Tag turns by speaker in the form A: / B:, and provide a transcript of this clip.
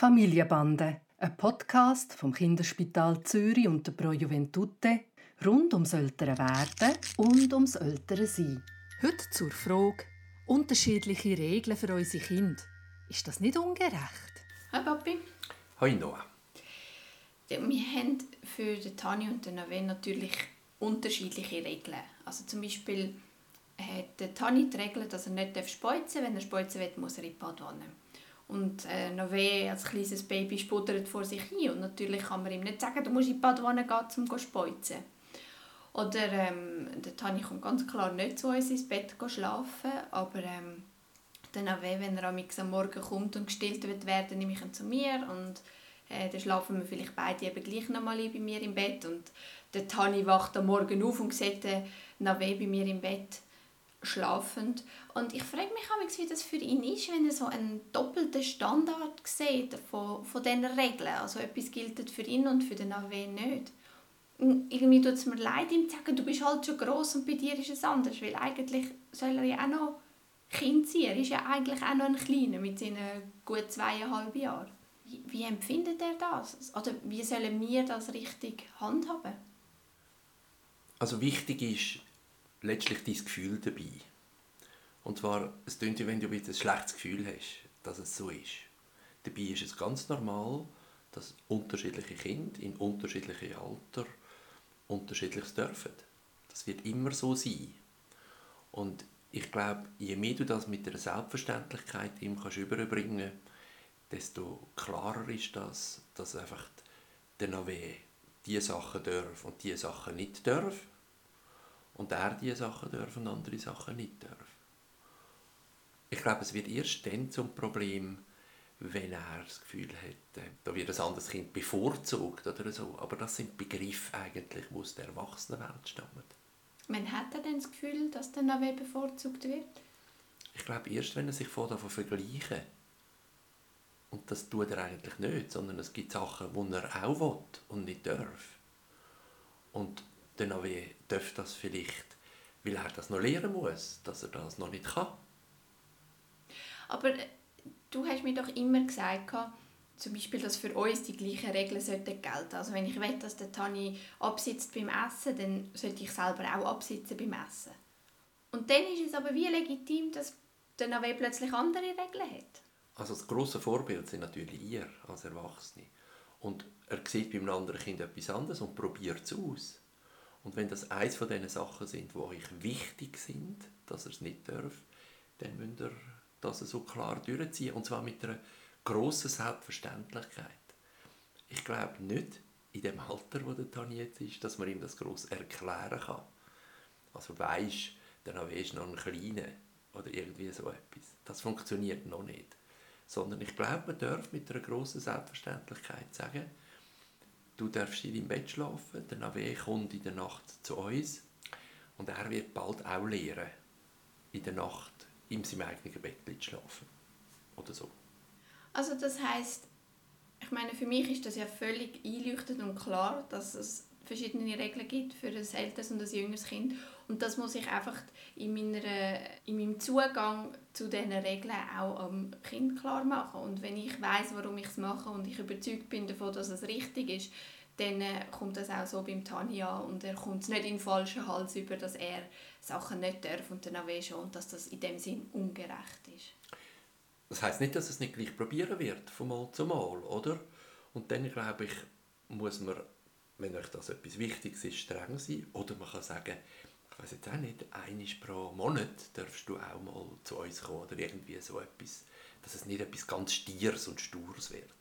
A: Familienbande, ein Podcast vom Kinderspital Zürich und der Pro Juventute rund ums ältere Werden und ums ältere Sein. Heute zur Frage unterschiedliche Regeln für unsere Kinder. Ist das nicht ungerecht?
B: Hi Papi.
C: Hi Noah.
B: Wir haben für den Tani und den Nave natürlich unterschiedliche Regeln. Also zum Beispiel hat der Tani die Regel, dass er nicht speuzen darf. Wenn er speuzen will, muss er in die Badwanne. Und äh, Nave als kleines Baby sputtert vor sich hin. Und natürlich kann man ihm nicht sagen, du musst in die Badwanne gehen, um zu speuzen. Oder ähm, der Tani kommt ganz klar nicht zu uns ins Bett schlafen, aber ähm, dann auch wenn er am Morgen kommt und gestillt wird werden, nehme ich ihn zu mir und äh, dann schlafen wir vielleicht beide eben gleich noch mal bei mir im Bett und der Tani wacht am Morgen auf und sieht den Nave bei mir im Bett schlafend und ich frage mich wie das für ihn ist, wenn er so einen doppelten Standard sieht von, von diesen Regeln. Also etwas gilt für ihn und für den Nave nicht. Und irgendwie tut es mir leid, ihm zu sagen, du bist halt schon gross und bei dir ist es anders, weil eigentlich soll er ja auch noch Kind sein. Er ist ja eigentlich auch noch ein Kleiner mit seinen gut zweieinhalb Jahren. Wie, wie empfindet er das? Oder wie sollen wir das richtig handhaben?
C: Also wichtig ist letztlich dein Gefühl dabei. Und zwar, es klingt ja, wenn du ein schlechtes Gefühl hast, dass es so ist. Dabei ist es ganz normal, dass unterschiedliche Kinder in unterschiedlichem Alter unterschiedliches dürfen. Das wird immer so sein. Und ich glaube, je mehr du das mit der Selbstverständlichkeit ihm kannst überbringen desto klarer ist das, dass einfach der Nave diese Sachen darf und diese Sachen nicht darf und er diese Sachen darf und andere Sachen nicht darf. Ich glaube, es wird erst dann zum Problem, wenn er das Gefühl hat, da wird ein anderes Kind bevorzugt oder so. Aber das sind Begriffe eigentlich, die aus der Erwachsenenwelt stammen.
B: Wann hat er denn das Gefühl, dass der Nave bevorzugt wird?
C: Ich glaube, erst wenn er sich vor davon vergleichen. Und das tut er eigentlich nicht, sondern es gibt Sachen, die er auch will und nicht darf. Und der Nave darf das vielleicht, weil er das noch lernen muss, dass er das noch nicht kann.
B: Aber du hast mir doch immer gesagt, zum Beispiel, dass für uns die gleichen Regeln sollten gelten. Also wenn ich will, dass der Tani absitzt beim Essen, dann sollte ich selber auch absitzen beim Essen. Und dann ist es aber wie legitim, dass der Nave plötzlich andere Regeln hat.
C: Also das grosse Vorbild sind natürlich ihr als Erwachsene. Und er sieht beim anderen Kind etwas anderes und probiert es aus. Und wenn das eins von diesen Sachen sind, die euch wichtig sind, dass er es nicht darf, dann müsst ihr das so klar durchziehen. Und zwar mit einer grossen Selbstverständlichkeit. Ich glaube nicht, in dem Alter, wo der Tani jetzt ist, dass man ihm das gross erklären kann. Also weisst, der Nave ist noch ein Kleiner oder irgendwie so etwas. Das funktioniert noch nicht. Sondern ich glaube, man darf mit einer grossen Selbstverständlichkeit sagen, du darfst in deinem Bett schlafen, der Nave kommt in der Nacht zu uns und er wird bald auch lernen, in der Nacht in seinem eigenen Bett zu schlafen. Oder so.
B: Also das heißt, ich meine, für mich ist das ja völlig einleuchtend und klar, dass es verschiedene Regeln gibt für ein älteres und ein jüngeres Kind. Und das muss ich einfach in, meiner, in meinem Zugang zu diesen Regeln auch am Kind klar machen. Und wenn ich weiß, warum ich es mache und ich überzeugt bin davon, dass es richtig ist, dann äh, kommt das auch so beim Tanja und er kommt nicht in den falschen Hals über, dass er Sachen nicht darf und dann auch schon und dass das in dem Sinn ungerecht ist.
C: Das heißt nicht, dass es nicht gleich probieren wird, von Mal zu Mal, oder? Und dann, glaube ich, muss man, wenn euch das etwas Wichtiges ist, streng sein. Oder man kann sagen, ich weiß jetzt auch nicht, einmal pro Monat darfst du auch mal zu uns kommen oder irgendwie so etwas, dass es nicht etwas ganz Stiers und Stures wird.